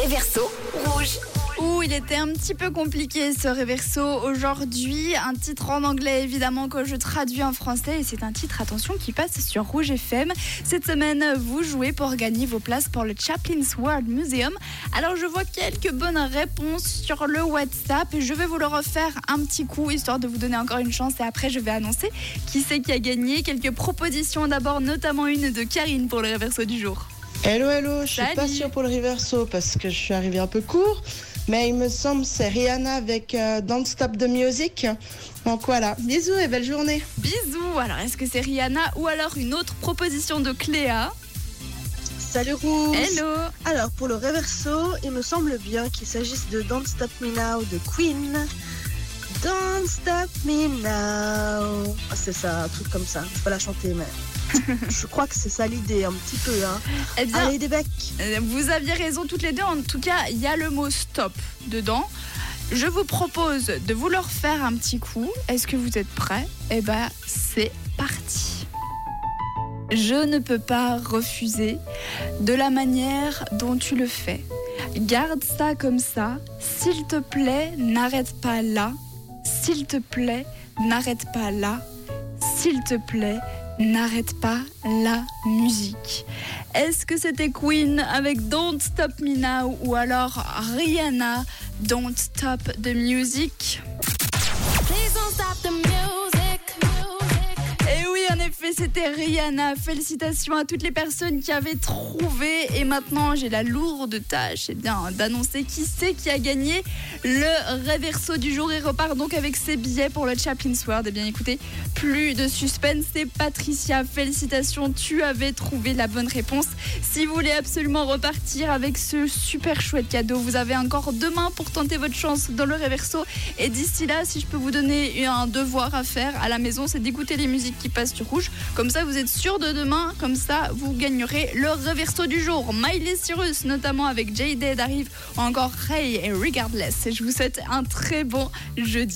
réverso rouge. Ouh, il était un petit peu compliqué ce réverso aujourd'hui. Un titre en anglais évidemment que je traduis en français et c'est un titre, attention, qui passe sur Rouge FM. Cette semaine, vous jouez pour gagner vos places pour le Chaplin's World Museum. Alors je vois quelques bonnes réponses sur le WhatsApp je vais vous le refaire un petit coup histoire de vous donner encore une chance et après je vais annoncer qui c'est qui a gagné. Quelques propositions d'abord, notamment une de Karine pour le réverso du jour. Hello, hello, je suis pas sûre pour le reverso parce que je suis arrivée un peu court, mais il me semble que c'est Rihanna avec euh, Don't Stop the Music. Donc voilà, bisous et belle journée. Bisous. Alors est-ce que c'est Rihanna ou alors une autre proposition de Cléa? Salut Rouge Hello. Alors pour le reverso, il me semble bien qu'il s'agisse de Don't Stop Me Now de Queen. Don't Stop Me Now. C'est ça, un truc comme ça. Je peux la chanter, mais je crois que c'est ça l'idée, un petit peu. Hein. Eh bien, Allez, des becs. Euh, Vous aviez raison toutes les deux. En tout cas, il y a le mot stop dedans. Je vous propose de vous le refaire un petit coup. Est-ce que vous êtes prêts? Eh ben, c'est parti. Je ne peux pas refuser de la manière dont tu le fais. Garde ça comme ça. S'il te plaît, n'arrête pas là. S'il te plaît, n'arrête pas là. S'il te plaît, n'arrête pas la musique. Est-ce que c'était Queen avec Don't Stop Me Now ou alors Rihanna Don't Stop the Music? C'était Rihanna. Félicitations à toutes les personnes qui avaient trouvé. Et maintenant, j'ai la lourde tâche eh bien, d'annoncer qui c'est qui a gagné le réverso du jour et repart donc avec ses billets pour le Chaplin's World. Eh bien, écoutez, plus de suspense, c'est Patricia. Félicitations, tu avais trouvé la bonne réponse. Si vous voulez absolument repartir avec ce super chouette cadeau, vous avez encore demain pour tenter votre chance dans le réverso. Et d'ici là, si je peux vous donner un devoir à faire à la maison, c'est d'écouter les musiques qui passent sur rouge. Comme ça, vous êtes sûr de demain. Comme ça, vous gagnerez le reverso du jour. Miley Cyrus, notamment avec J. Dead arrive, encore Ray et Regardless. Je vous souhaite un très bon jeudi.